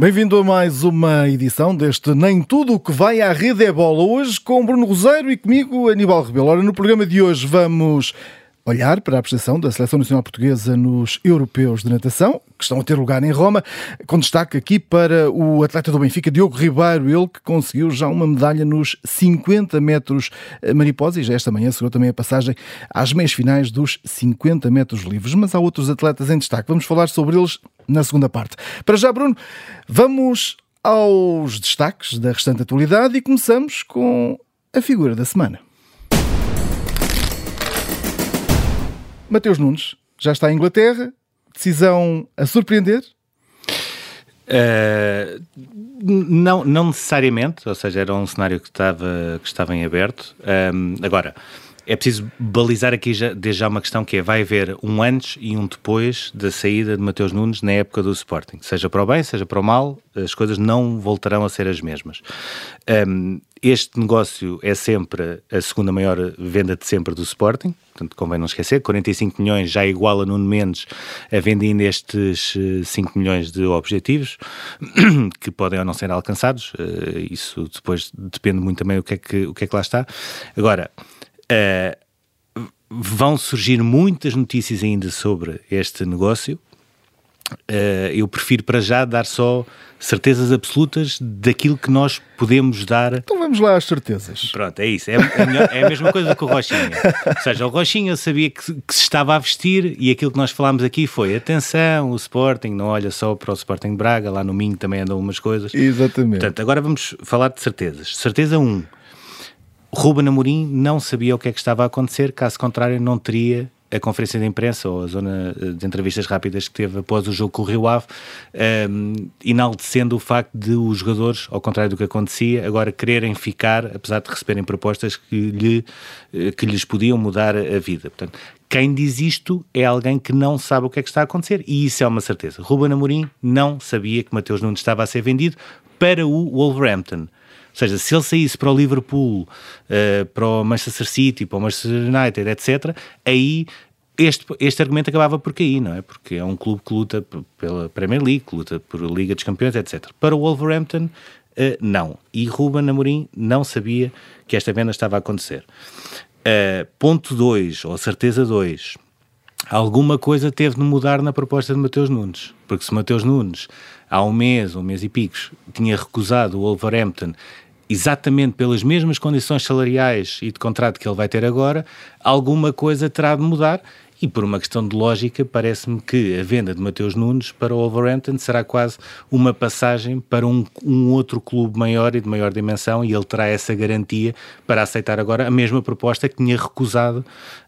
Bem-vindo a mais uma edição deste Nem Tudo o que vai à rede é bola. Hoje com Bruno Roseiro e comigo Aníbal Rebelo. Ora, no programa de hoje vamos olhar para a prestação da Seleção Nacional Portuguesa nos Europeus de Natação, que estão a ter lugar em Roma, com destaque aqui para o atleta do Benfica, Diogo Ribeiro, ele que conseguiu já uma medalha nos 50 metros mariposa e já esta manhã segurou também a passagem às meias finais dos 50 metros livres. Mas há outros atletas em destaque, vamos falar sobre eles na segunda parte. Para já, Bruno, vamos aos destaques da restante atualidade e começamos com a figura da semana. Mateus Nunes já está em Inglaterra, decisão a surpreender? Uh, não, não necessariamente, ou seja, era um cenário que estava, que estava em aberto. Um, agora, é preciso balizar aqui já, desde já uma questão que é, vai haver um antes e um depois da saída de Mateus Nunes na época do Sporting. Seja para o bem, seja para o mal, as coisas não voltarão a ser as mesmas. Um, este negócio é sempre a segunda maior venda de sempre do Sporting, portanto convém não esquecer, 45 milhões já iguala Nuno Mendes a venda ainda estes 5 eh, milhões de objetivos, que podem ou não ser alcançados, uh, isso depois depende muito também do que é que, o que, é que lá está. Agora, Uh, vão surgir muitas notícias ainda sobre este negócio. Uh, eu prefiro para já dar só certezas absolutas daquilo que nós podemos dar. Então vamos lá às certezas. Pronto, é isso. É, é, melhor, é a mesma coisa que o Rochinha. Ou seja, o Rochinha sabia que, que, se estava a vestir e aquilo que nós falámos aqui foi: atenção, o Sporting não olha só para o Sporting de Braga, lá no Minho também andam umas coisas. Exatamente. Portanto, agora vamos falar de certezas. Certeza 1. Um, Ruben Amorim não sabia o que é que estava a acontecer, caso contrário não teria a conferência de imprensa ou a zona de entrevistas rápidas que teve após o jogo com o Rio Ave, um, enaltecendo o facto de os jogadores, ao contrário do que acontecia, agora quererem ficar, apesar de receberem propostas que, lhe, eh, que lhes podiam mudar a vida. Portanto, quem diz isto é alguém que não sabe o que é que está a acontecer e isso é uma certeza. Ruben Amorim não sabia que Mateus Nunes estava a ser vendido para o Wolverhampton seja, se ele saísse para o Liverpool, uh, para o Manchester City, para o Manchester United, etc., aí este, este argumento acabava por cair, não é? Porque é um clube que luta pela Premier League, que luta por Liga dos Campeões, etc. Para o Wolverhampton, uh, não. E Ruben Amorim não sabia que esta venda estava a acontecer. Uh, ponto 2, ou certeza 2, alguma coisa teve de mudar na proposta de Mateus Nunes. Porque se Mateus Nunes, há um mês, um mês e picos, tinha recusado o Wolverhampton exatamente pelas mesmas condições salariais e de contrato que ele vai ter agora, alguma coisa terá de mudar. E por uma questão de lógica, parece-me que a venda de Mateus Nunes para o Wolverhampton será quase uma passagem para um, um, outro clube maior e de maior dimensão, e ele terá essa garantia para aceitar agora a mesma proposta que tinha recusado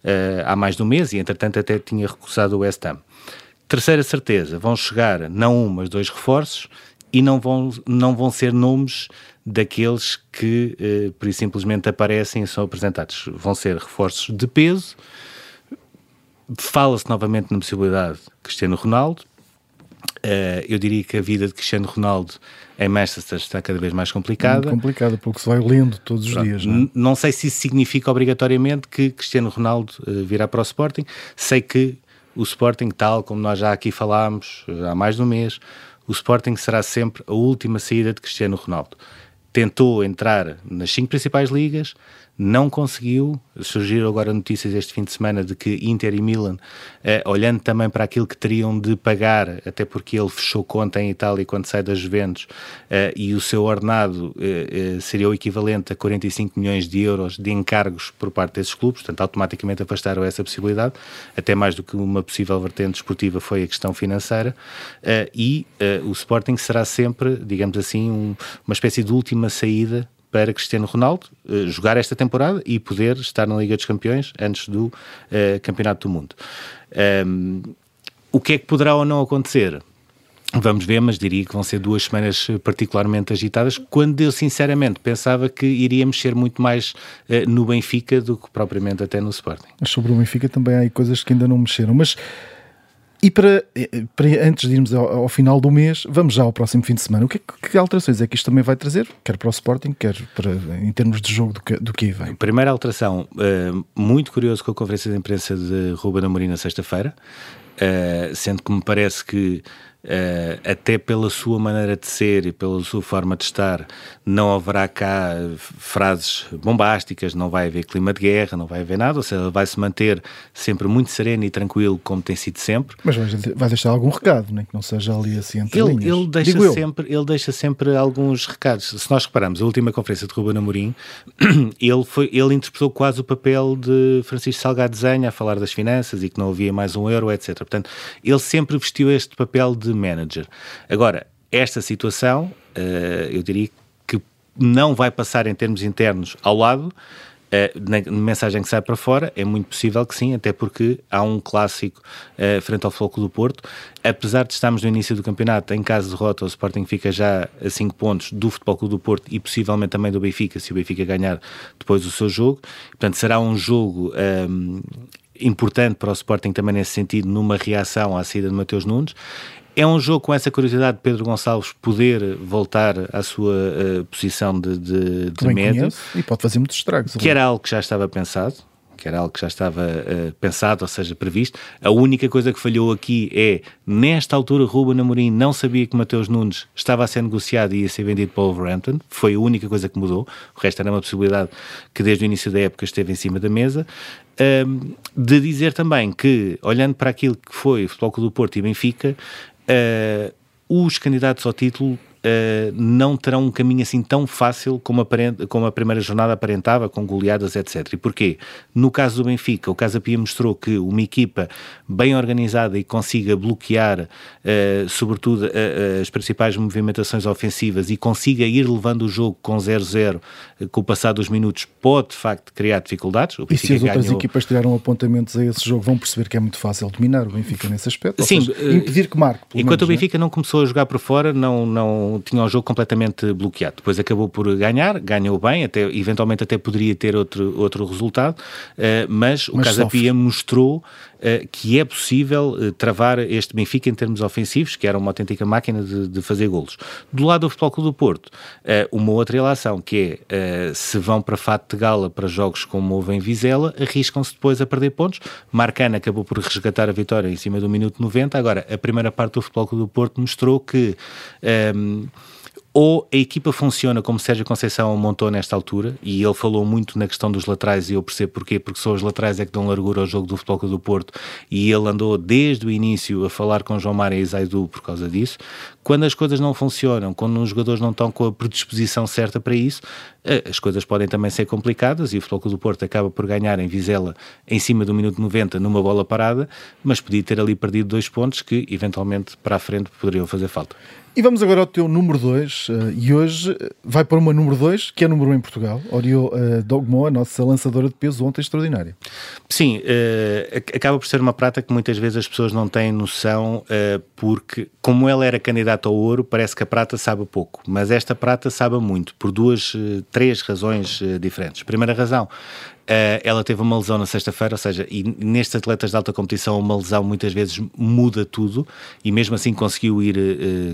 uh, há mais de um mês, e entretanto até tinha recusado o West Ham. Terceira certeza, vão chegar não um, mas dois reforços, e não vão, não vão ser nomes daqueles que, uh, por simplesmente, aparecem e são apresentados. Vão ser reforços de peso. Fala-se novamente na possibilidade de Cristiano Ronaldo. Uh, eu diria que a vida de Cristiano Ronaldo em Manchester está cada vez mais complicada. Muito complicada, porque se vai lendo todos os Pronto, dias. Não, é? não, sei se isso significa obrigatoriamente que Cristiano Ronaldo uh, virá para o Sporting. Sei que o Sporting, tal como nós já aqui falámos há mais de um mês, o Sporting será sempre a última saída de Cristiano Ronaldo tentou entrar nas cinco principais ligas, não conseguiu. Surgiram agora notícias este fim de semana de que Inter e Milan, eh, olhando também para aquilo que teriam de pagar, até porque ele fechou conta em Itália quando sai das Juventus, eh, e o seu ordenado eh, eh seria o equivalente a 45 milhões de euros de encargos por parte desses clubes, portanto, automaticamente afastaram essa possibilidade, até mais do que uma possível vertente esportiva foi a questão financeira, eh, e eh, o Sporting será sempre, digamos assim, um, uma espécie de última saída para Cristiano Ronaldo uh, jogar esta temporada e poder estar na Liga dos Campeões antes do uh, Campeonato do Mundo. Um, o que é que poderá ou não acontecer? Vamos ver, mas diria que vão ser duas semanas particularmente agitadas, quando eu sinceramente pensava que iríamos ser muito mais uh, no Benfica do que propriamente até no Sporting. Mas sobre o Benfica também há coisas que ainda não mexeram, mas e para, para, antes de irmos ao, ao, final do mês, vamos já ao próximo fim de semana. O que, que, alterações é que isto também vai trazer? Quer para o Sporting, quer para, em termos de jogo do que, do que aí vem? Primeira alteração, uh, muito curioso com a conferência de imprensa de Ruben Amorim na sexta-feira, uh, sendo que me parece que Uh, até pela sua maneira de ser e pela sua forma de estar, não haverá cá frases bombásticas, não vai haver clima de guerra, não vai haver nada, ou seja, vai se manter sempre muito sereno e tranquilo, como tem sido sempre. Mas vai deixar algum recado, nem que não seja ali assim entre ele, linhas. Ele deixa, sempre, ele deixa sempre alguns recados. Se nós reparamos, a última conferência de Ruben Amorim, ele, foi, ele interpretou quase o papel de Francisco Salgado Zenha a falar das finanças e que não havia mais um euro, etc. Portanto, ele sempre vestiu este papel de de manager. Agora, esta situação, uh, eu diria que não vai passar em termos internos ao lado, Uh, na mensagem que sai para fora, é muito possível que sim, até porque há um clássico uh, frente ao Floco do Porto. Apesar de estarmos no início do campeonato, em caso de derrota, o Sporting fica já a 5 pontos do Futebol Clube do Porto e possivelmente também do Benfica, se o Benfica ganhar depois o seu jogo. Portanto, será um jogo um, ehm, importante para o Sporting também nesse sentido, numa reação à saída de Mateus Nunes. É um jogo com essa curiosidade de Pedro Gonçalves poder voltar à sua uh, posição de, de, de médio. E pode fazer muitos estragos. Que era algo que já estava pensado, que era algo que já estava uh, pensado, ou seja, previsto. A única coisa que falhou aqui é, nesta altura, Ruben Amorim não sabia que Mateus Nunes estava a ser negociado e ia ser vendido para o Wolverhampton. Foi a única coisa que mudou. O resto era uma possibilidade que desde o início da época esteve em cima da mesa. Um, de dizer também que, olhando para aquilo que foi o Futebol Clube do Porto e Benfica, uh, os candidatos ao título uh, não terão um caminho assim tão fácil como, como a primeira jornada aparentava, com goleadas, etc. E porquê? No caso do Benfica, o Casa Pia mostrou que uma equipa bem organizada e consiga bloquear, uh, sobretudo, uh, as principais movimentações ofensivas e consiga ir levando o jogo com 0-0 com o passar dos minutos, pode de facto criar dificuldades. e se as outras ganhou... equipas tiraram apontamentos a esse jogo, vão perceber que é muito fácil dominar o Benfica nesse aspecto. Sim, seja, impedir que marque. Enquanto menos, o Benfica não, é? não começou a jogar por fora, não, não tinha o jogo completamente bloqueado. Depois acabou por ganhar, ganhou bem, até, eventualmente até poderia ter outro, outro resultado, mas, mas o Casa Pia mostrou que é possível uh, travar este Benfica em termos ofensivos, que era uma autêntica máquina de, de fazer golos. Do lado do Futebol Clube do Porto, uma outra relação, que é se vão para fato de gala para jogos como houve em Vizela, arriscam-se depois a perder pontos. Marcana acabou por resgatar a vitória em cima do minuto 90. Agora, a primeira parte do Futebol Clube do Porto mostrou que um, ou a equipa funciona como Sérgio Conceição montou nesta altura, e ele falou muito na questão dos laterais, e eu percebo porquê, porque são os laterais é que dão largura ao jogo do Futebol do Porto, e ele andou desde o início a falar com João Mário e Zaidu por causa disso. Quando as coisas não funcionam, quando os jogadores não estão com a predisposição certa para isso, as coisas podem também ser complicadas, e o Futebol do Porto acaba por ganhar em Vizela em cima do minuto 90 numa bola parada, mas podia ter ali perdido dois pontos que, eventualmente, para a frente poderiam fazer falta. E vamos agora ao teu número 2, uh, eh, e hoje eh, vai para uma número 2, que é número 1 em Portugal, Oriol uh, Dogmo, a nossa lançadora de peso ontem extraordinária. Sim, uh, acaba por ser uma prata que muitas vezes as pessoas não têm noção, porque como ela era candidata ao ouro, parece que a prata sabe pouco, mas esta prata sabe muito, por duas, três razões diferentes. Primeira razão, Uh, ela teve uma lesão na sexta-feira, ou seja, e nestes atletas de alta competição, uma lesão muitas vezes muda tudo, e mesmo assim conseguiu ir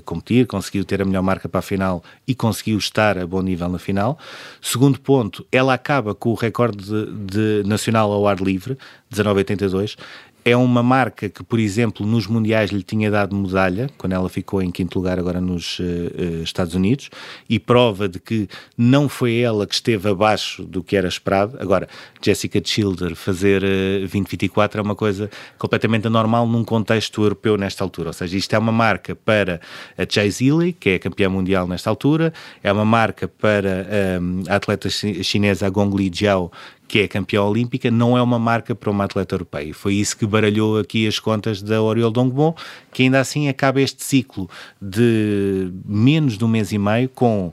competir, conseguiu ter a melhor marca para a final e conseguiu estar a bom nível na final. Segundo ponto, ela acaba com o recorde de, de nacional ao ar livre, 1982 é uma marca que, por exemplo, nos Mundiais lhe tinha dado medalha, quando ela ficou em quinto lugar agora nos uh, Estados Unidos, e prova de que não foi ela que esteve abaixo do que era esperado. Agora, Jessica Childer fazer uh, 2024 é uma coisa completamente anormal num contexto europeu nesta altura. Ou seja, isto é uma marca para a Chai Zili, que é campeã mundial nesta altura, é uma marca para um, a atleta chinesa Gong Li Jiao, que é campeã olímpica, não é uma marca para uma atleta europeia. Foi isso que baralhou aqui as contas da Oriol Dongbon, que ainda assim acaba este ciclo de menos de um mês e meio com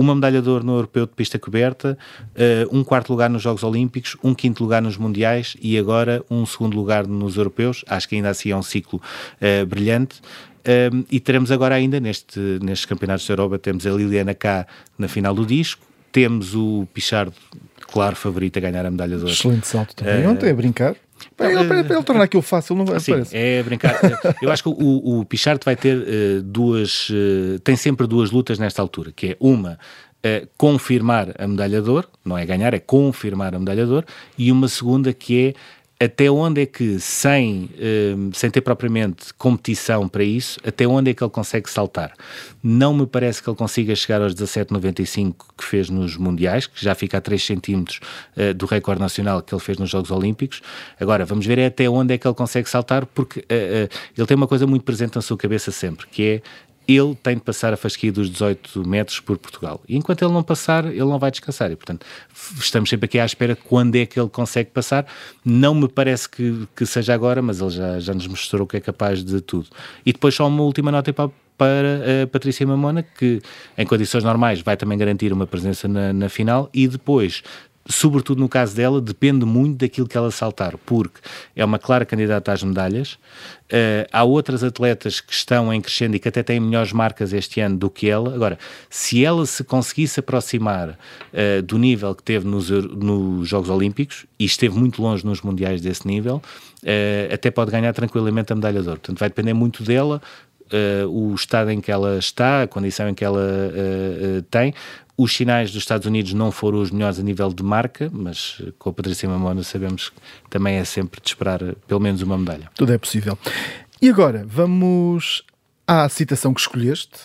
uma medalha de ouro no Europeu de pista coberta, uh, um quarto lugar nos Jogos Olímpicos, um quinto lugar nos Mundiais e agora um segundo lugar nos Europeus. Acho que ainda assim é um ciclo uh, brilhante. Um, eh, e teremos agora ainda neste, nestes campeonatos da Europa, temos a Liliana K na final do disco, temos o Pichardo claro favorito a ganhar a medalha de ouro. Excelente salto também. Uh, Ontem a brincar. Para ele, para, para ele tornar aquilo fácil, não vai parece. é brincar. Eu acho que o, o Pichard vai ter uh, duas. Uh, tem sempre duas lutas nesta altura, que é uma. Uh, confirmar a medalha de ouro, não é ganhar, é confirmar a medalha de ouro, e uma segunda que é até onde é que, sem, uh, sem ter propriamente competição para isso, até onde é que ele consegue saltar? Não me parece que ele consiga chegar aos 17,95 que fez nos Mundiais, que já fica a 3 centímetros uh, do recorde nacional que ele fez nos Jogos Olímpicos. Agora, vamos ver até onde é que ele consegue saltar, porque uh, ele tem uma coisa muito presente na sua cabeça sempre, que é ele tem de passar a fasquia dos 18 metros por Portugal. E enquanto ele não passar, ele não vai descansar. E, portanto, estamos sempre aqui à espera quando é que ele consegue passar. Não me parece que, que seja agora, mas ele já, já nos mostrou que é capaz de tudo. E depois só uma última nota para, para a Patrícia Mamona, que em condições normais vai também garantir uma presença na, na final e depois sobretudo no caso dela, depende muito daquilo que ela saltar, porque é uma clara candidata às medalhas. Uh, há outras atletas que estão em crescendo e que até têm melhores marcas este ano do que ela. Agora, se ela se conseguisse aproximar uh, do nível que teve nos, nos, Jogos Olímpicos, e esteve muito longe nos Mundiais desse nível, uh, até pode ganhar tranquilamente a medalha de ouro. Portanto, vai depender muito dela, Uh, o estado em que ela está, a condição em que ela uh, uh, tem. Os sinais dos Estados Unidos não foram os melhores a nível de marca, mas com a Patrícia Mamona sabemos que também é sempre de esperar pelo menos uma medalha. Tudo é possível. E agora, vamos à citação que escolheste,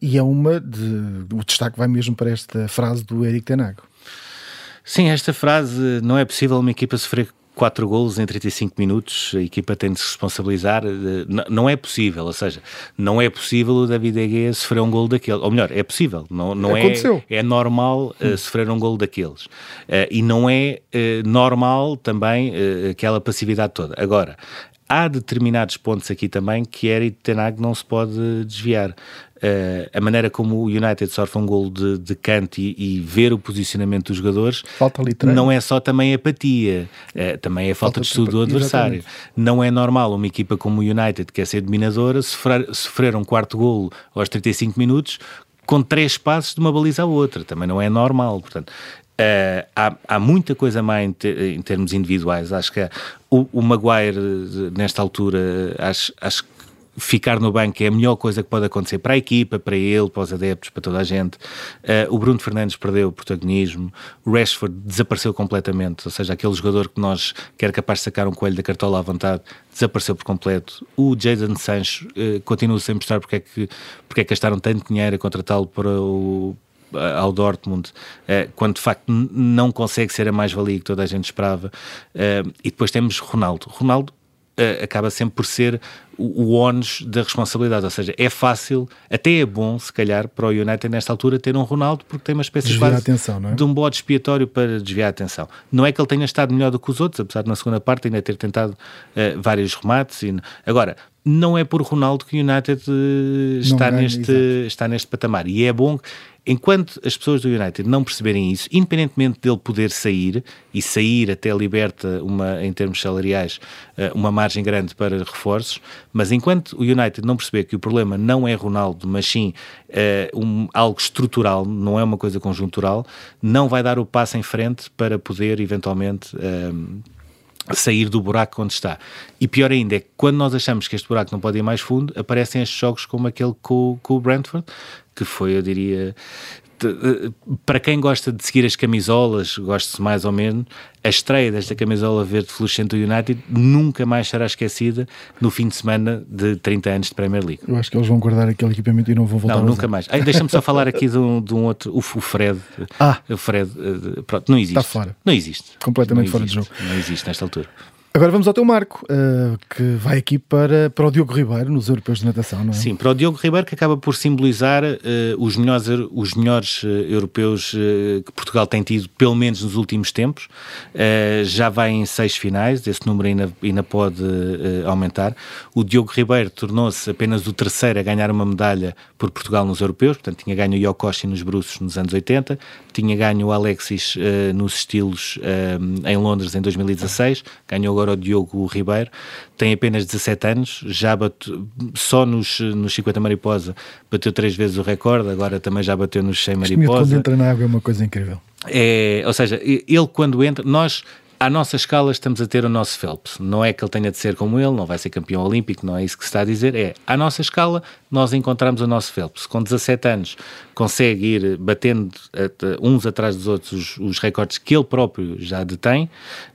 e é uma de. O destaque vai mesmo para esta frase do Eric Tenago. Sim, esta frase não é possível uma equipa sofrer quatro golos em 35 minutos, a equipa tem de se responsabilizar. Eh, não é possível, ou seja, não é possível o David Egea sofrer um gol daquele. Ou melhor, é possível, não, não é, é normal uh, sofrer um gol daqueles. Uh, e não é normal também aquela passividade toda. Agora, há determinados pontos aqui também que Eric Tenag não se pode desviar. Uh, a maneira como o United sofre um gol de, de canto e, e, ver o posicionamento dos jogadores não é só também apatia, uh, também é falta, falta de estudo do adversário. Exatamente. Não é normal uma equipa como o United, que é ser dominadora, sofrer, sofrer um quarto gol aos 35 minutos com três passos de uma baliza à outra. Também não é normal. Portanto, Uh, há, há, muita coisa má em, ter, em termos individuais. Acho que o, o Maguire, nesta altura, acho, acho que ficar no banco é a melhor coisa que pode acontecer para a equipa, para ele, para os adeptos, para toda a gente. Uh, o Bruno Fernandes perdeu o protagonismo, o Rashford desapareceu completamente, ou seja, aquele jogador que nós, que capaz de sacar um coelho da cartola à vontade, desapareceu por completo. O Jadon Sancho uh, continua sem mostrar porque é que, porque é que gastaram tanto dinheiro a contratá-lo para o ao Dortmund, uh, quando de facto não consegue ser a mais-valia que toda a gente esperava. Uh, e depois temos Ronaldo. Ronaldo uh, acaba sempre por ser o, o ónus da responsabilidade, ou seja, é fácil, até é bom, se calhar, para o United nesta altura ter um Ronaldo, porque tem uma espécie desviar atenção, é? de um bode expiatório para desviar a atenção. Não é que ele tenha estado melhor do que os outros, apesar de na segunda parte ainda ter tentado uh, vários remates. E... Agora, não é por Ronaldo que o United uh, está, neste, está neste patamar. E é bom Enquanto as pessoas do United não perceberem isso, independentemente dele poder sair, e sair até liberta, uma, em termos salariais, eh, uma margem grande para reforços, mas enquanto o United não perceber que o problema não é Ronaldo, mas sim uh, um, algo estrutural, não é uma coisa conjuntural, não vai dar o passo em frente para poder eventualmente. Uh, sair do buraco onde está. E pior ainda é que quando nós achamos que este buraco não pode ir mais fundo, aparecem estes jogos como aquele com, com o Brentford, que foi, eu diria, para quem gosta de seguir as camisolas, gosta-se mais ou menos, a estreia desta camisola verde fluorescente do United nunca mais será esquecida no fim de semana de 30 anos de Premier League. Eu acho que eles vão guardar aquele equipamento e não vão voltar Não, nunca mais. Deixa-me só falar aqui de um, de um, outro, o, Fred. Ah! O Fred, eh, pronto, não existe. Está fora. Não existe. Completamente não fora de jogo. Não existe nesta altura. Agora vamos ao teu marco, uh, que vai aqui para, para o Diogo Ribeiro, nos Europeus de Natação, não é? Sim, para o Diogo Ribeiro, que acaba por simbolizar uh, os melhores, os melhores uh, europeus que Portugal tem tido, pelo menos nos últimos tempos. já vai em seis finais, esse número ainda, ainda pode aumentar. O Diogo Ribeiro tornou-se apenas o terceiro a ganhar uma medalha por Portugal nos europeus, portanto tinha ganho o Yokoshi nos Bruços nos anos 80, tinha ganho o Alexis nos estilos em Londres em 2016, ganhou agora o Diogo Ribeiro, tem apenas 17 anos, já bateu, só nos, nos 50 mariposa bateu três vezes o recorde, agora também já bateu nos 100 mariposa. quando entra na água é uma coisa incrível. É, ou seja, ele quando entra, nós à nossa escala estamos a ter o nosso Phelps. Não é que ele tenha de ser como ele, não vai ser campeão olímpico, não é isso que se está a dizer. É, à nossa escala, nós encontramos o nosso Phelps. Com 17 anos, consegue ir batendo uns atrás dos outros os, os recordes que ele próprio já detém,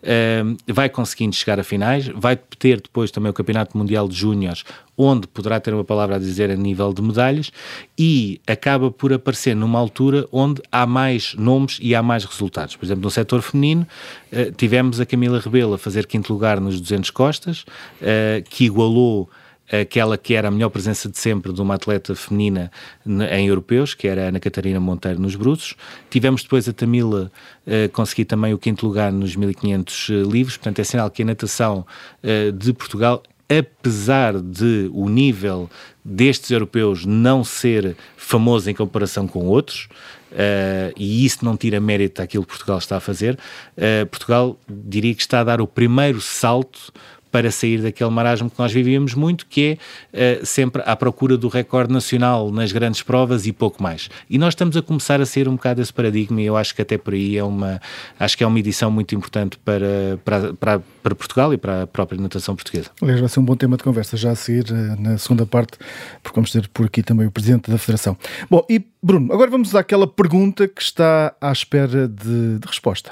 uh, vai conseguindo chegar a finais, vai ter depois também o Campeonato Mundial de Júniores, onde poderá ter uma palavra a dizer a nível de medalhas e acaba por aparecer numa altura onde há mais nomes e há mais resultados. Por exemplo, no setor feminino, uh, tivemos a Camila Rebelo a fazer quinto lugar nos 200 costas, uh, que igualou aquela que era a melhor presença de sempre de uma atleta feminina em europeus, que era a Ana Catarina Monteiro nos bruços. Tivemos depois a Tamila uh, conseguir também o quinto lugar nos 1500 livros, portanto é sinal que a natação de Portugal apesar de o nível destes europeus não ser famoso em comparação com outros, Uh, e isso não tira mérito daquilo que Portugal está a fazer. Uh, Portugal diria que está a dar o primeiro salto para sair daquele marasmo que nós vivíamos muito, que é uh, sempre à procura do recorde nacional nas grandes provas e pouco mais. E nós estamos a começar a sair um bocado desse paradigma e eu acho que até por aí é uma, acho que é uma edição muito importante para, para, para, para Portugal e para a própria natação portuguesa. Aliás, vai ser um bom tema de conversa já a seguir eh, na segunda parte, porque vamos ter por aqui também o Presidente da Federação. Bom, e Bruno, agora vamos àquela pergunta que está à espera de, de resposta.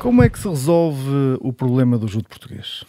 Como é que se resolve o problema do judo português?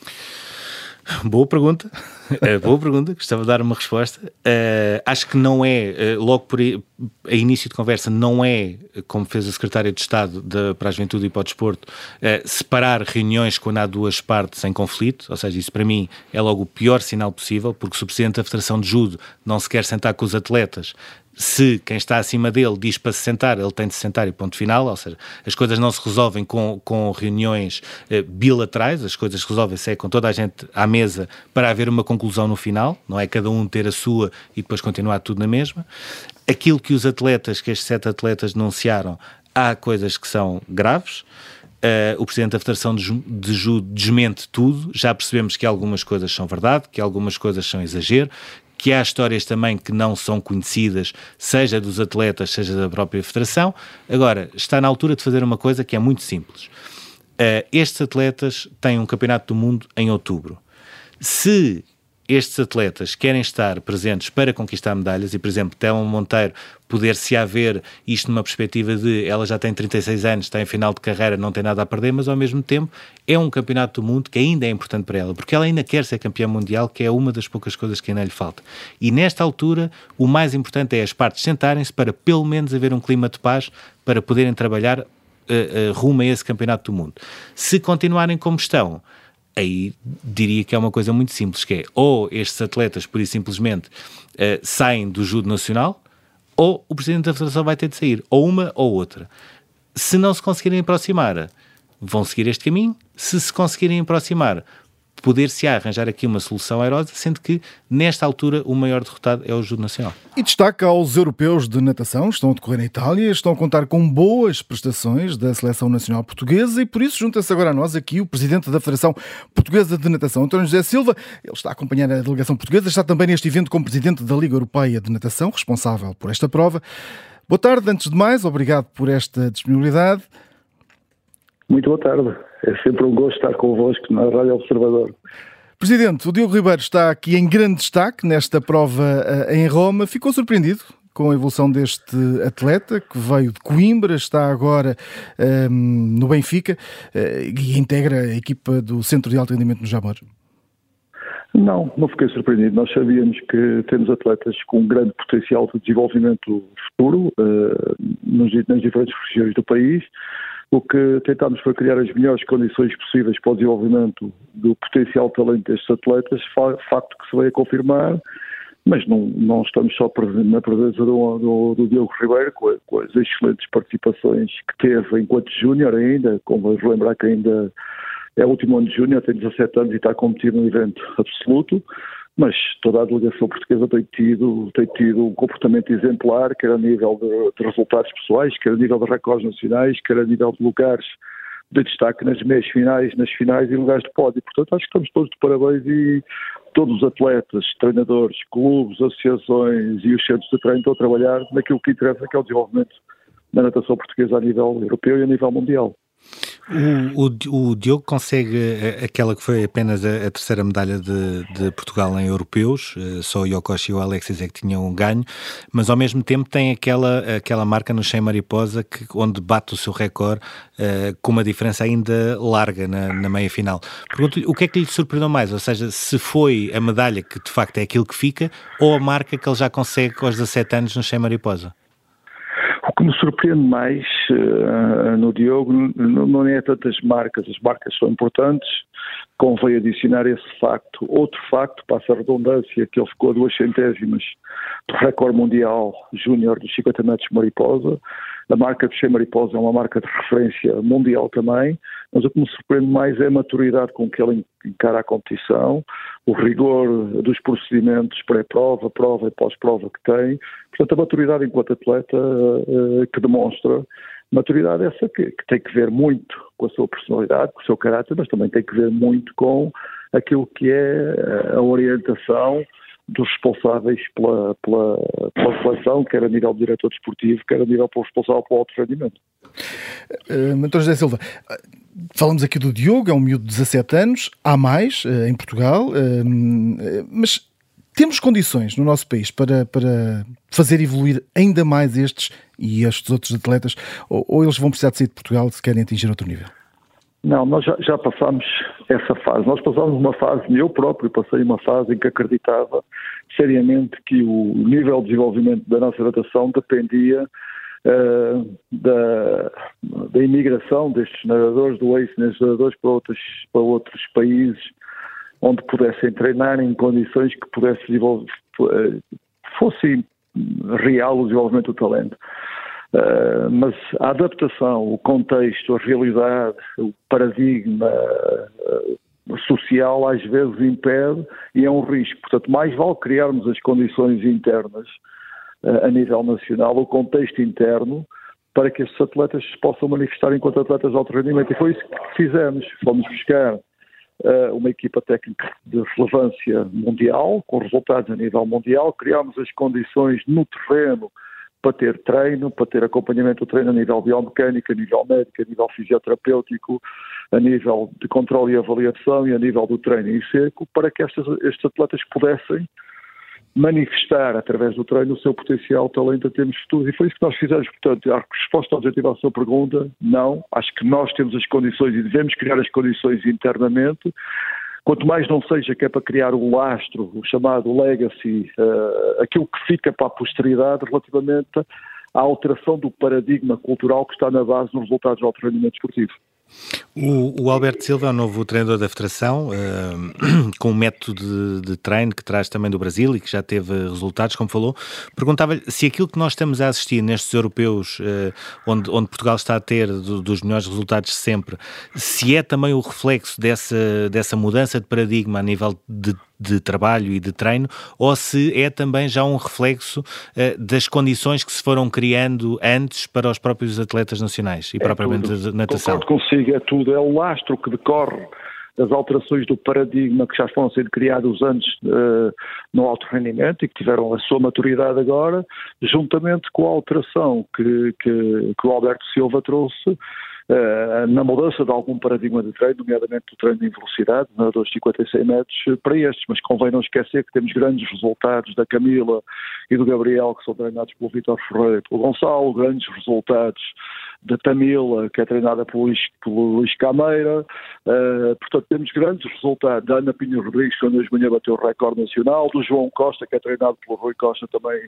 Boa pergunta, é, boa pergunta, gostava de dar uma resposta. Uh, acho que não é, uh, logo por a início de conversa, não é, como fez a Secretária de Estado de, para a Juventude e para o Desporto, uh, separar reuniões quando há duas partes em conflito, ou seja, isso para mim é logo o pior sinal possível, porque se o Presidente da Federação de Judo não se quer sentar com os atletas, se quem está acima dele diz para se sentar, ele tem de se sentar e ponto final, ou seja, as coisas não se resolvem com, com reuniões eh, bilaterais, as coisas resolvem-se é com toda a gente à mesa para haver uma conclusão no final, não é cada um ter a sua e depois continuar tudo na mesma. Aquilo que os atletas, que estes sete atletas denunciaram, há coisas que são graves, Uh, o Presidente da Federação de, de Judo desmente tudo. Já percebemos que algumas coisas são verdade, que algumas coisas são exagero, que há histórias também que não são conhecidas, seja dos atletas, seja da própria federação. Agora, está na altura de fazer uma coisa que é muito simples. Uh, estes atletas têm um campeonato do mundo em outubro. Se estes atletas querem estar presentes para conquistar medalhas e, por exemplo, Thelma Monteiro poder-se haver isto numa perspectiva de ela já tem 36 anos, está em final de carreira, não tem nada a perder, mas ao mesmo tempo é um campeonato do mundo que ainda é importante para ela, porque ela ainda quer ser campeã mundial, que é uma das poucas coisas que ainda lhe falta. E nesta altura, o mais importante é as partes sentarem-se para pelo menos haver um clima de paz para poderem trabalhar uh, uh, rumo a esse campeonato do mundo. Se continuarem como estão, aí diria que é uma coisa muito simples, que é ou estes atletas, por isso simplesmente, uh, saem do judo nacional, ou o Presidente da Federação vai ter de sair, ou uma ou outra. Se não se conseguirem aproximar, vão seguir este caminho. Se se conseguirem aproximar, poder-se arranjar aqui uma solução airosa, sendo que, nesta altura, o maior derrotado é o Judo Nacional. E destaca aos europeus de natação, estão a decorrer na Itália, estão a contar com boas prestações da Seleção Nacional Portuguesa e, por isso, junta-se agora a nós aqui o Presidente da Federação Portuguesa de Natação, António José Silva. Ele está a acompanhar a delegação portuguesa, está também neste evento como Presidente da Liga Europeia de Natação, responsável por esta prova. Boa tarde, antes de mais, obrigado por esta disponibilidade. Muito boa tarde. É sempre um gosto estar convosco na Rádio Observador. Presidente, o Diogo Ribeiro está aqui em grande destaque nesta prova uh, em Roma. Ficou surpreendido com a evolução deste atleta que veio de Coimbra, está agora um, ehm, no Benfica uh, e integra a equipa do Centro de Alto Rendimento no Jamor? Não, não fiquei surpreendido. Nós sabíamos que temos atletas com um grande potencial de desenvolvimento futuro uh, nas diferentes regiões do país. O que tentámos foi criar as melhores condições possíveis para o desenvolvimento do potencial talento destes atletas, facto que se veio a confirmar, mas não, não estamos só na presença do, do, do Diogo Ribeiro, com, com, as excelentes participações que teve enquanto júnior ainda, como vamos lembrar que ainda é o último ano de júnior, tem 17 anos e está a competir num evento absoluto, mas toda a delegação portuguesa tem tido, tem tido um comportamento exemplar, quer a nível de, de resultados pessoais, quer a nível de recordes nacionais, quer a nível de lugares de destaque nas meias finais, nas finais e lugares de pódio. Portanto, acho que estamos todos de parabéns e, todos os atletas, treinadores, clubes, associações e os centros de treino estão a trabalhar naquilo que interessa, que é o desenvolvimento da natação portuguesa a nível europeu e a nível mundial. O, o, o, Diogo consegue eh, aquela que foi apenas a, a terceira medalha de, de, Portugal em europeus, eh, só o Yokoshi e o Alexis é que tinham ganho, mas ao mesmo tempo tem aquela, aquela marca no 100 mariposa que, onde bate o seu recorde uh, com uma diferença ainda larga na, na meia final. Pergunto-lhe o que é que lhe surpreendeu mais, ou seja, se foi a medalha que de facto é aquilo que fica ou a marca que ele já consegue aos 17 anos no 100 mariposa? Que me surpreende mais uh, no Diogo não, não é tantas marcas, as marcas são importantes, convém adicionar esse facto. Outro facto, passa a redundância, que ele ficou a duas centésimas do recorde mundial júnior dos 50 metros mariposa. A marca de 100 mariposa é uma marca de referência mundial também, mas o que me surpreende mais é a maturidade com que ele encara a competição, o rigor dos procedimentos pré-prova, prova e pós-prova que tem, portanto a maturidade enquanto atleta uh, que demonstra. Maturidade essa que, que, tem que ver muito com a sua personalidade, com o seu caráter, mas também tem que ver muito com aquilo que é a orientação dos responsáveis pela, pela, pela seleção, quer a nível do diretor desportivo, quer a nível pelo responsável pelo alto rendimento. Uh, José Silva, falamos aqui do Diogo, é um miúdo de 17 anos, há mais uh, em Portugal, uh, mas temos condições no nosso país para, para fazer evoluir ainda mais estes e estes outros atletas, ou, ou eles vão precisar de sair de Portugal se querem atingir outro nível? Não, nós já, já passámos essa fase. Nós passámos uma fase, eu próprio passei uma fase em que acreditava seriamente que o nível de desenvolvimento da nossa natação dependia uh, da, da imigração destes nadadores, do ex nadadores para outros, para outros países onde pudessem treinar em condições que pudesse desenvolver, uh, fosse real o desenvolvimento do talento. Uh, mas a adaptação, o contexto, a realidade, o paradigma uh, social às vezes impede e é um risco. Portanto, mais vale criarmos as condições internas uh, a nível nacional, o contexto interno, para que estes atletas se possam manifestar enquanto atletas de alto rendimento. E foi isso que fizemos. Fomos buscar uma equipa técnica de relevância mundial, com resultados a nível mundial, criámos as condições no terreno para ter treino, para ter acompanhamento do treino a nível biomecânico, a nível médico, a nível fisioterapêutico, a nível de controle e avaliação e a nível do treino em seco, para que estes, estes atletas pudessem manifestar através do treino o seu potencial, talento a termos futuro. E foi isso que nós fizemos. Portanto, a resposta objetiva à sua pergunta, não. Acho que nós temos as condições e devemos criar as condições internamente Quanto mais não seja que é para criar o lastro, o chamado legacy, uh, aquilo que fica para a posteridade relativamente à alteração do paradigma cultural que está na base dos resultados do alto rendimento esportivo. O, o, Alberto Silva é o novo treinador da Federação, uh, com um método de, de, treino que traz também do Brasil e que já teve resultados, como falou. Perguntava-lhe se aquilo que nós estamos a assistir nestes europeus, uh, onde, onde, Portugal está a ter do, dos melhores resultados sempre, se é também o reflexo dessa, dessa mudança de paradigma a nível de de trabalho e de treino, ou se é também já um reflexo uh, das condições que se foram criando antes para os próprios atletas nacionais e é propriamente tudo. natação. Concordo consigo, é tudo, é o lastro que decorre das alterações do paradigma que já foram sendo criados antes uh, no alto rendimento e que tiveram a sua maturidade agora, juntamente com a alteração que, que, que o Alberto Silva trouxe eh, na mudança de algum paradigma de treino, nomeadamente do treino em velocidade, nadadores de 56 metros, para estes. Mas convém não esquecer que temos grandes resultados da Camila e do Gabriel, que são treinados pelo Vitor Ferreira e pelo Gonçalo, grandes resultados da Tamila, que é treinada pelo Luís, pelo Luís Cameira. Uh, portanto, temos grandes resultados da Ana Pinho Rodrigues, que hoje manhã bateu o recorde nacional, do João Costa, que é treinado pelo Rui Costa também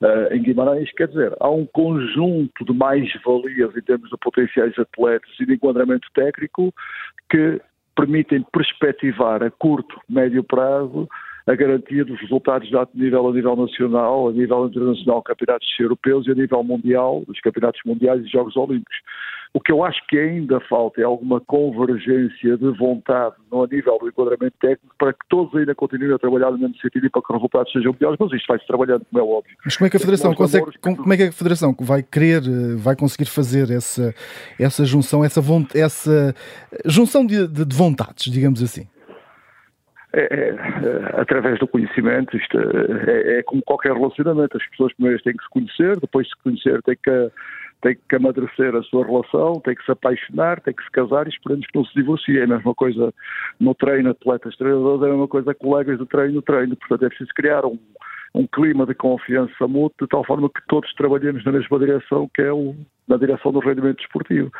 uh, em Guimarães. Quer dizer, há um conjunto de mais-valias em termos de potenciais atletas e de enquadramento técnico que permitem perspectivar a curto, médio prazo a garantia dos resultados de alto nível a nível nacional, a nível internacional, campeonatos europeus e a nível mundial, dos campeonatos mundiais e Jogos Olímpicos. O que eu acho que ainda falta é alguma convergência de vontade no nível do enquadramento técnico para que todos ainda continuem a trabalhar no mesmo sentido e para que os resultados sejam melhores, mas isto vai-se trabalhando, como é óbvio. Mas como é que a Federação consegue, como é que a Federação vai querer, vai conseguir fazer essa, essa junção, essa, essa junção de, de, de vontades, digamos assim? É, é, é, através do conhecimento, isto é, é, como qualquer relacionamento, as pessoas primeiro têm que se conhecer, depois de se conhecer têm que, têm que amadurecer a sua relação, têm que se apaixonar, têm que se casar e esperamos que não se divorciem. É a mesma coisa no treino, atletas, treinadores, é a mesma coisa colegas de treino, no treino, portanto é preciso criar um, um clima de confiança mútua, de tal forma que todos trabalhemos na mesma direção, que é o, na direção do rendimento desportivo.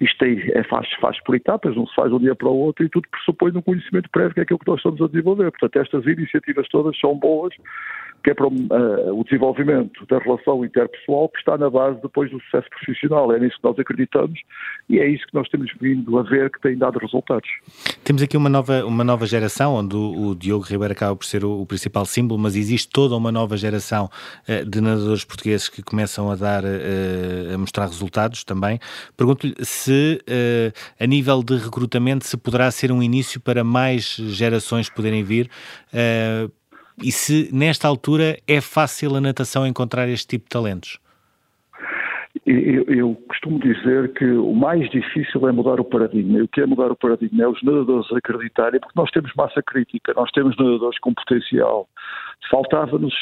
Isto aí é, faz, faz por etapas, não se faz de um dia para o outro e tudo pressupõe um conhecimento prévio, que é aquilo que nós estamos a desenvolver. Portanto, estas iniciativas todas são boas, que é para uh, o desenvolvimento da relação interpessoal que está na base depois do sucesso profissional. É nisso que nós acreditamos e é isso que nós temos vindo a ver que tem dado resultados. Temos aqui uma nova, uma nova geração, onde o, o Diogo Ribeiro acaba por ser o, o, principal símbolo, mas existe toda uma nova geração uh, de nadadores portugueses que começam a dar, uh, a mostrar resultados também. Pergunto-lhe se, a nível de recrutamento, se poderá ser um início para mais gerações poderem vir e se nesta altura é fácil a natação encontrar este tipo de talentos? Eu, eu, costumo dizer que o mais difícil é mudar o paradigma. E o que é mudar o paradigma? É os nadadores acreditarem, porque nós temos massa crítica, nós temos nadadores com potencial. Faltava-nos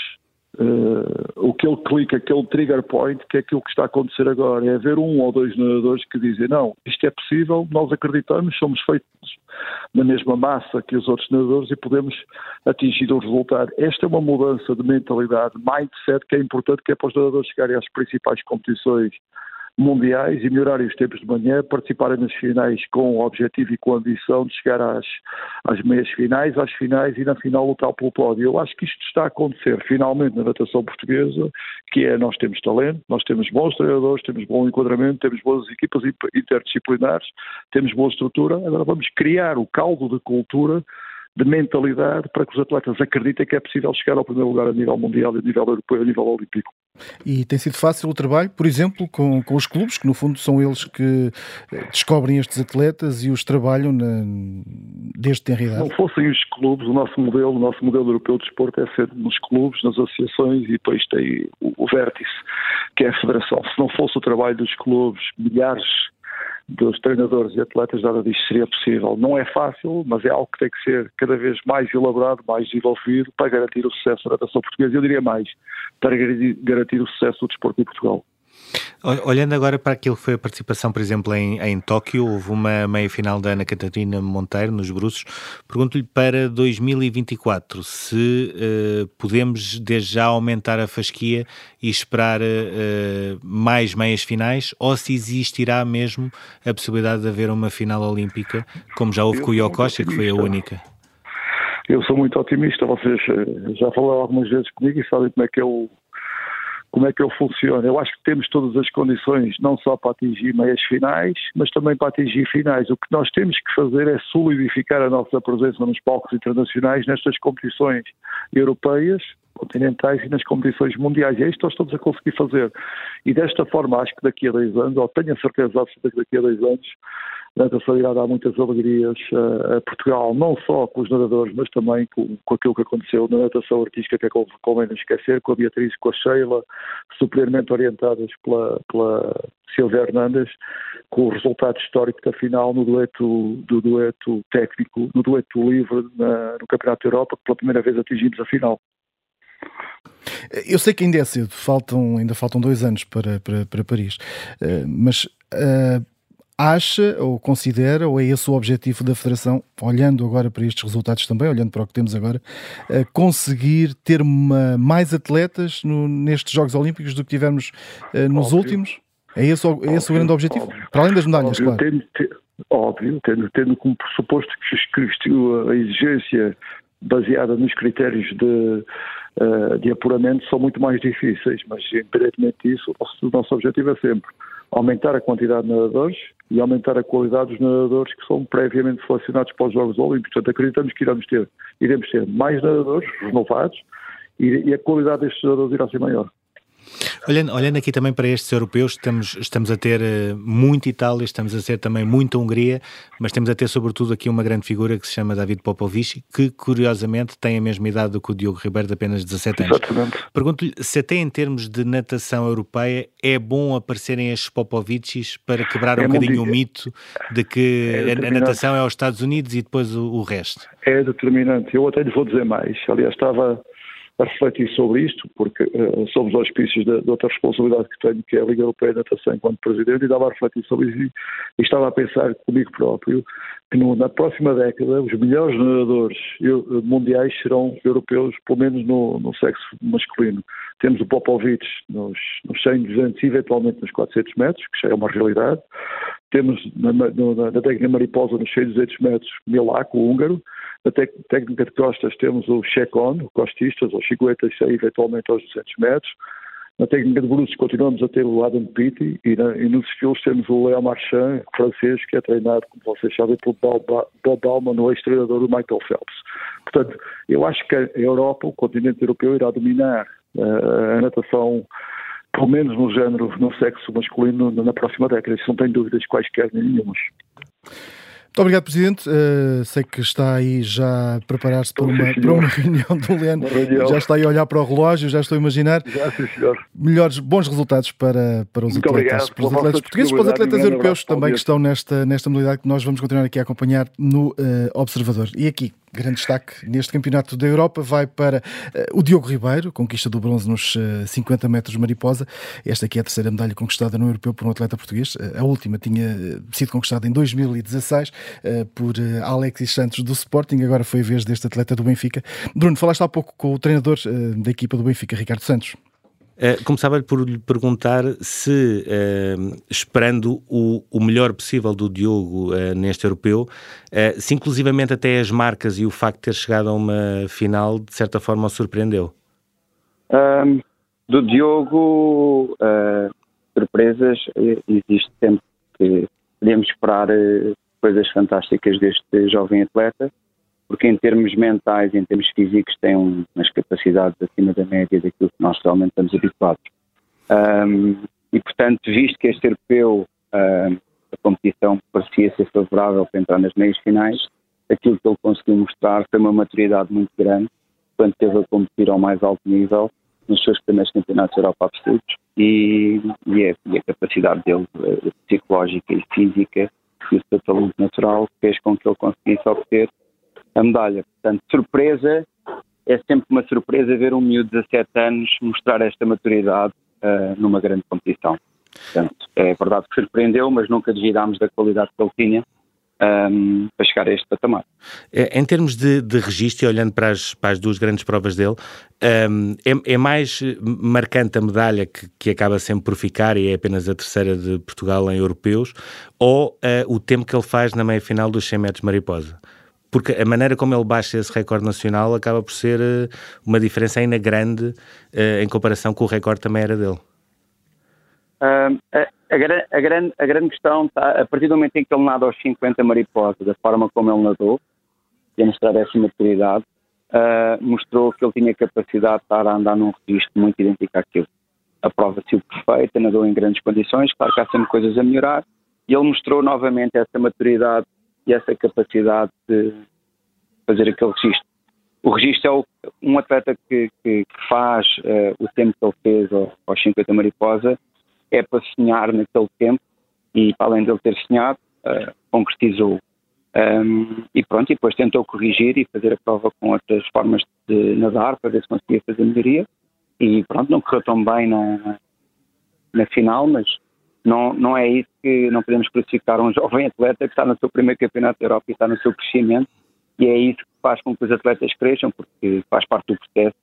uh, aquele clique, aquele trigger point, que é aquilo que está a acontecer agora. É haver um ou dois nadadores que dizem: não, isto é possível, nós acreditamos, somos feitos na mesma massa que os outros nadadores e podemos atingir o resultado. Esta é uma mudança de mentalidade, mindset, que é importante, que é para os nadadores chegarem às principais competições mundiais e melhorarem os tempos de manhã, participarem nas finais com o objetivo e com a ambição de chegar às, às meias finais, às finais e na final lutar pelo pódio. Eu acho que isto está a acontecer finalmente na natação portuguesa, que é nós temos talento, nós temos bons treinadores, temos bom enquadramento, temos boas equipas interdisciplinares, temos boa estrutura, agora vamos criar o caldo de cultura de mentalidade para que os atletas acreditem que é possível chegar ao primeiro lugar a nível mundial, a nível europeu, a nível olímpico. E tem sido fácil o trabalho, por exemplo, com, com os clubes, que no fundo são eles que eh, descobrem estes atletas e os trabalham na, desde a realidade. Se não fossem os clubes, o nosso modelo, o nosso modelo europeu de desporto é ser nos clubes, nas associações e depois tem o, o vértice, que é a federação. Se não fosse o trabalho dos clubes, milhares dos treinadores e atletas, nada disto seria possível. Não é fácil, mas é algo que tem que ser cada vez mais elaborado, mais desenvolvido para garantir o sucesso da natação portuguesa. Eu diria mais, para garantir o sucesso do desporto em Portugal. Olhando agora para aquilo que foi a participação, por exemplo, em, em Tóquio, houve uma meia-final da Ana Catarina Monteiro nos Bruços. Pergunto-lhe para 2024 se uh, podemos desde já aumentar a fasquia e esperar uh, mais meias finais ou se existirá mesmo a possibilidade de haver uma final olímpica, como já houve Eu com o Yokoshi, que foi a única. Eu sou muito otimista, vocês já falaram algumas vezes comigo e sabem como é que eu como é que ele funciona. Eu acho que temos todas as condições, não só para atingir meias finais, mas também para atingir finais. O que nós temos que fazer é solidificar a nossa presença nos palcos internacionais nestas competições europeias, continentais e nas competições mundiais. É isto que nós estamos a conseguir fazer. E desta forma, acho que daqui a dois anos, ou tenho a certeza absoluta que daqui a dois anos, a natação irá dar muitas alegrias a, Portugal, não só com os nadadores, mas também com, com aquilo que aconteceu na natação artística, que é convém não esquecer, com a Beatriz com a Sheila, superiormente orientadas pela, pela Silvia Hernandes, com o resultado histórico da final no dueto, do dueto técnico, no dueto livre na, no Campeonato da Europa, que pela primeira vez atingimos a final. Eu sei que ainda é cedo, faltam, ainda faltam dois anos para, para, para Paris, uh, mas uh, acha ou considera, ou é esse o objetivo da Federação, olhando agora para estes resultados também, olhando para o que temos agora, conseguir ter uma, mais atletas no, nestes Jogos Olímpicos do que tivemos uh, nos óbvio. últimos? É esse, óbvio, é esse o grande objetivo? Óbvio. Para além das medalhas, óbvio, claro. Tendo, óbvio, tendo, tendo como pressuposto que a exigência baseada nos critérios de, uh, de apuramento são muito mais difíceis, mas independentemente disso, o nosso, o nosso objetivo é sempre aumentar a quantidade de nadadores e aumentar a qualidade dos nadadores que são previamente selecionados para os Jogos Olímpicos. Portanto, acreditamos que iremos ter, iremos ter mais nadadores renovados e, e a qualidade destes nadadores irá ser maior. Olhando, olhando aqui também para estes europeus, estamos, estamos a ter uh, muito Itália, estamos a ter também muita Hungria, mas temos a ter sobretudo aqui uma grande figura que se chama David Popovic, que curiosamente tem a mesma idade do que o Diogo Ribeiro, de apenas 17 anos. Exatamente. Pergunto-lhe se até em termos de natação europeia é bom aparecerem estes Popovics para quebrar é um bocadinho o mito de que é a, a, natação é aos Estados Unidos e depois o, o resto. É determinante. Eu até lhe vou dizer mais. Aliás, estava a refletir sobre isto, porque uh, somos auspícios de, de, outra responsabilidade que tenho, que é a Liga Europeia de Natação enquanto Presidente, e estava a refletir sobre isso e, e estava a pensar comigo próprio que no, na próxima década os melhores nadadores mundiais serão europeus, pelo menos no, no sexo masculino. Temos o Popovic nos, nos 100, 200 e eventualmente nos 400 metros, que já é uma realidade. Temos na, na, na técnica mariposa nos 100 200 metros Milak, o húngaro. Na técnica de costas temos o check-on, o costistas, ou chiguetas, eventualmente aos 200 metros. Na técnica de bruços continuamos a ter o Adam Pitti e, e nos skills temos o Léo Marchand, francês, que é treinado, como vocês sabem, pelo Bob Bauman, o ex-treinador do Michael Phelps. Portanto, eu acho que a Europa, o continente europeu, irá dominar uh, a natação pelo menos no género, no sexo masculino, na próxima década. Isso não tem dúvidas quaisquer nenhumas. Muito obrigado, Presidente. Uh, sei que está aí já a preparar-se para, uma, para uma reunião do Leno. Já está aí a olhar para o relógio, já estou a imaginar. Já, sim, senhor. Melhores, bons resultados para, para os Muito atletas, para os atletas portugueses, para os atletas europeus também que estão nesta, nesta modalidade que nós vamos continuar aqui a acompanhar no uh, Observador. E aqui, grande destaque neste Campeonato da Europa vai para uh, o Diogo Ribeiro, conquista do bronze nos uh, 50 metros mariposa. Esta aqui é a terceira medalha conquistada no Europeu por um atleta português. A última tinha sido conquistada em 2016 por Alexis Santos do Sporting, agora foi a vez deste atleta do Benfica. Bruno, falaste há pouco com o treinador da equipa do Benfica, Ricardo Santos. Uh, começava por lhe perguntar se, uh, esperando o, o, melhor possível do Diogo uh, neste europeu, se inclusivamente até as marcas e o facto de ter chegado a uma final, de certa forma, o surpreendeu? Um, do Diogo, surpresas, existe sempre que podemos esperar coisas fantásticas deste jovem atleta porque em termos mentais, em termos físicos, tem umas capacidades acima da média daquilo que nós realmente estamos habituados. Um, e, portanto, visto que este europeu, a competição parecia ser favorável para entrar nas meias finais, aquilo que ele conseguiu mostrar foi uma maturidade muito grande, quando teve a competir ao mais alto nível nos seus primeiros campeonatos da Europa absolutos e, e, a, e a capacidade dele uh, psicológica e física e o seu talento natural fez com que ele conseguisse obter a medalha. Portanto, surpresa, é sempre uma surpresa ver um miúdo de 17 anos mostrar esta maturidade uh, numa grande competição. Portanto, é verdade que surpreendeu, mas nunca desviámos da qualidade que ele tinha um, para chegar a este patamar. É, em termos de, de registro, e olhando para as, para as duas grandes provas dele, um, é, é, mais marcante a medalha que, que, acaba sempre por ficar e é apenas a terceira de Portugal em europeus, ou uh, o tempo que ele faz na meia-final dos 100 metros mariposa? porque a maneira como ele baixa esse recorde nacional acaba por ser uh, uma diferença ainda grande uh, em comparação com o recorde também era dele. Uh, a, a, grande, a grande questão está, a partir do momento em que ele nada aos 50 mariposas, da forma como ele nadou, e a mostrar essa maturidade, mostrou que ele tinha capacidade de estar a andar num registro muito idêntico àquilo. A prova se perfeita, nadou em grandes condições, claro que há sempre coisas a melhorar, e ele mostrou novamente essa maturidade e essa capacidade de fazer aquele registro. O registro é o, um atleta que, que, faz uh, o tempo que ele fez aos 50 mariposa, é para sonhar naquele tempo e para além de ele ter sonhado, uh, concretizou. Um, e pronto, e depois tentou corrigir e fazer a prova com outras formas de nadar para ver se conseguia fazer melhoria. E pronto, não correu tão bem na, na final, mas não, não é isso que não podemos classificar um jovem atleta que está no seu primeiro campeonato da Europa e está no seu crescimento e é isso que faz com que os atletas cresçam porque faz parte do processo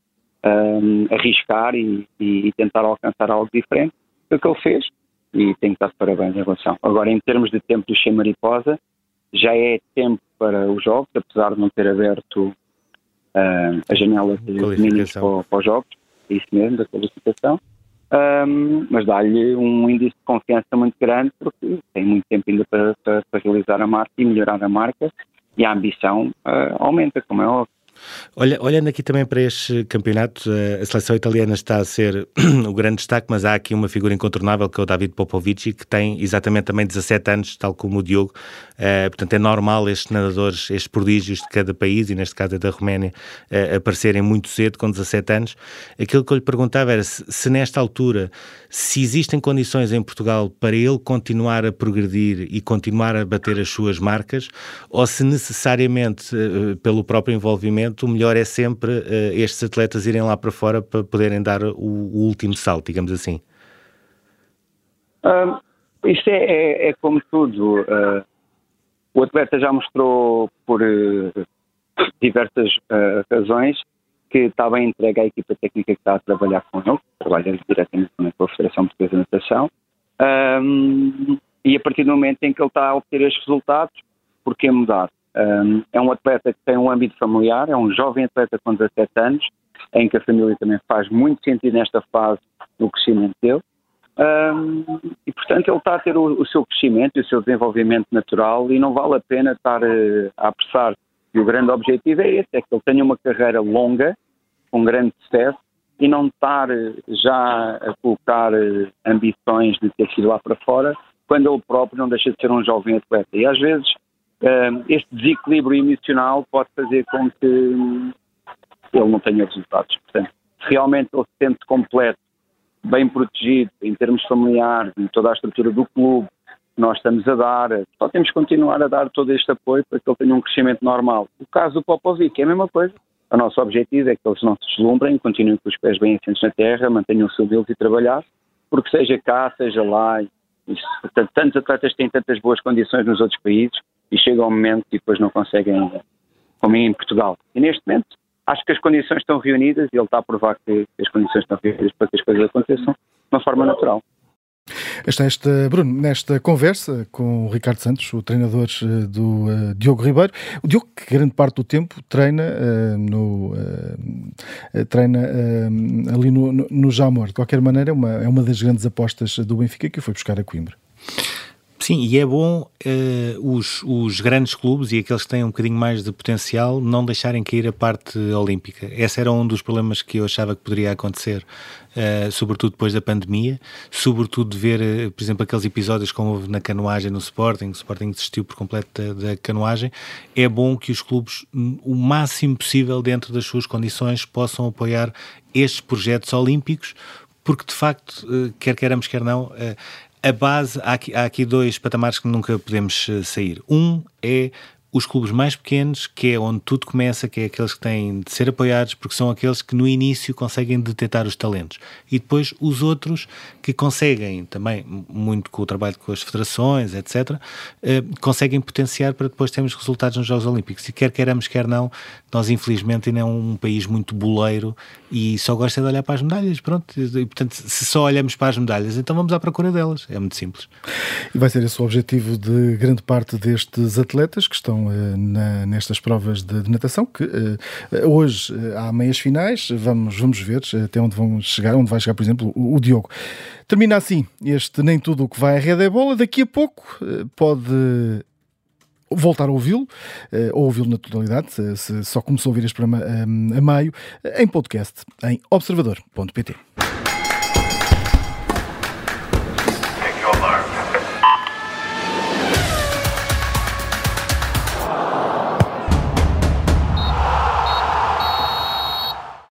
um, arriscar e, e, tentar alcançar algo diferente do que ele fez e tem que estar de parabéns em relação. Agora, em termos de tempo do Che Mariposa, já é tempo para os jogos, apesar de não ter aberto uh, a janela de mínimos para, para os jogos, é isso mesmo, da qualificação um, mas dá-lhe um índice de confiança muito grande porque tem muito tempo ainda para, para, para realizar a marca e melhorar a marca e a ambição uh, aumenta, como é óbvio. Olha, olhando aqui também para este campeonato, a seleção italiana está a ser o grande destaque, mas há aqui uma figura incontornável que é o David Popovici, que tem exatamente também 17 anos, tal como o Diogo. Uh, portanto, é normal estes nadadores, estes prodígios de cada país, e neste caso é da Roménia, uh, aparecerem muito cedo, com 17 anos. Aquilo que eu lhe perguntava era se, se nesta altura, se existem condições em Portugal para ele continuar a progredir e continuar a bater as suas marcas, ou se necessariamente, uh, pelo próprio envolvimento, o melhor é sempre uh, estes atletas irem lá para fora para poderem dar o, o último salto, digamos assim? Um, isto é, é, é, como tudo. Uh, o atleta já mostrou por uh, diversas razões que está bem entregue à equipa técnica que está a trabalhar com ele, trabalha diretamente com a Federação Portuguesa de Natação, um, e a partir do momento em que ele está a obter estes resultados, por que mudar? Um, é um atleta que tem um âmbito familiar, é um jovem atleta com 17 anos, em que a família também faz muito sentido nesta fase no crescimento dele. Um, e, portanto, ele está a ter o, o, seu crescimento e o seu desenvolvimento natural e não vale a pena estar uh, a apressar. E o grande objetivo é esse, é que ele tenha uma carreira longa, com grande sucesso, e não estar uh, já a colocar uh, ambições de ter sido lá para fora, quando ele próprio não deixa de ser um jovem atleta. E às vezes este desequilíbrio emocional pode fazer com que hum, ele não tenha resultados. Portanto, se realmente ele se sente completo, bem protegido em termos familiares, em toda a estrutura do clube, nós estamos a dar, só temos que continuar a dar todo este apoio para que ele tenha um crescimento normal. O caso do Popovic é a mesma coisa. O nosso objetivo é que eles não se deslumbrem, continuem com os pés bem assentos na terra, mantenham-se humildes e trabalhar, porque seja cá, seja lá, portanto, tantos atletas têm tantas boas condições nos outros países, e chega um momento e depois não conseguem, como em Portugal. E neste momento, acho que as condições estão reunidas e ele está a provar que as condições estão reunidas para que as coisas aconteçam de uma forma natural. Está esta, Bruno, nesta conversa com o Ricardo Santos, o treinador eh, do uh, Diogo Ribeiro. O Diogo, que grande parte do tempo treina, uh, no, uh, treina ali no, no, no Jamor. De qualquer maneira, é uma, é uma das grandes apostas do Benfica que foi buscar a Coimbra. Sim, e é bom uh, os, os grandes clubes e aqueles que têm um bocadinho mais de potencial não deixarem cair a parte olímpica. Esse era um dos problemas que eu achava que poderia acontecer, uh, sobretudo depois da pandemia, sobretudo de ver, uh, por exemplo, aqueles episódios como houve na canoagem no Sporting, o Sporting desistiu por completo da, da canoagem. É bom que os clubes, o máximo possível dentro das suas condições, possam apoiar estes projetos olímpicos, porque de facto, quer queiramos, quer não, a base, há aqui, há aqui dois patamares que nunca podemos eh, sair. Um é os clubes mais pequenos, que é onde tudo começa, que é aqueles que têm de ser apoiados, porque são aqueles que no início conseguem detectar os talentos. E depois os outros que conseguem, também muito com o trabalho com as federações, etc., eh, conseguem potenciar para depois termos resultados nos Jogos Olímpicos. E quer queiramos, quer não, nós infelizmente ainda é um país muito boleiro e só gosta de olhar para as medalhas, pronto. E portanto, se só olhamos para as medalhas, então vamos à procura delas. É muito simples. E vai ser esse o objetivo de grande parte destes atletas que estão uh, na, nestas provas de, de natação, que uh, hoje uh, há meias finais, vamos, vamos ver até onde vão chegar, onde vai chegar, por exemplo, o, o Diogo. Termina assim este Nem Tudo o que vai à rede é bola. Daqui a pouco pode voltar a ouvi-lo, ou ouvi-lo na totalidade, se, só começou a ouvir este programa a meio, em podcast, em observador.pt.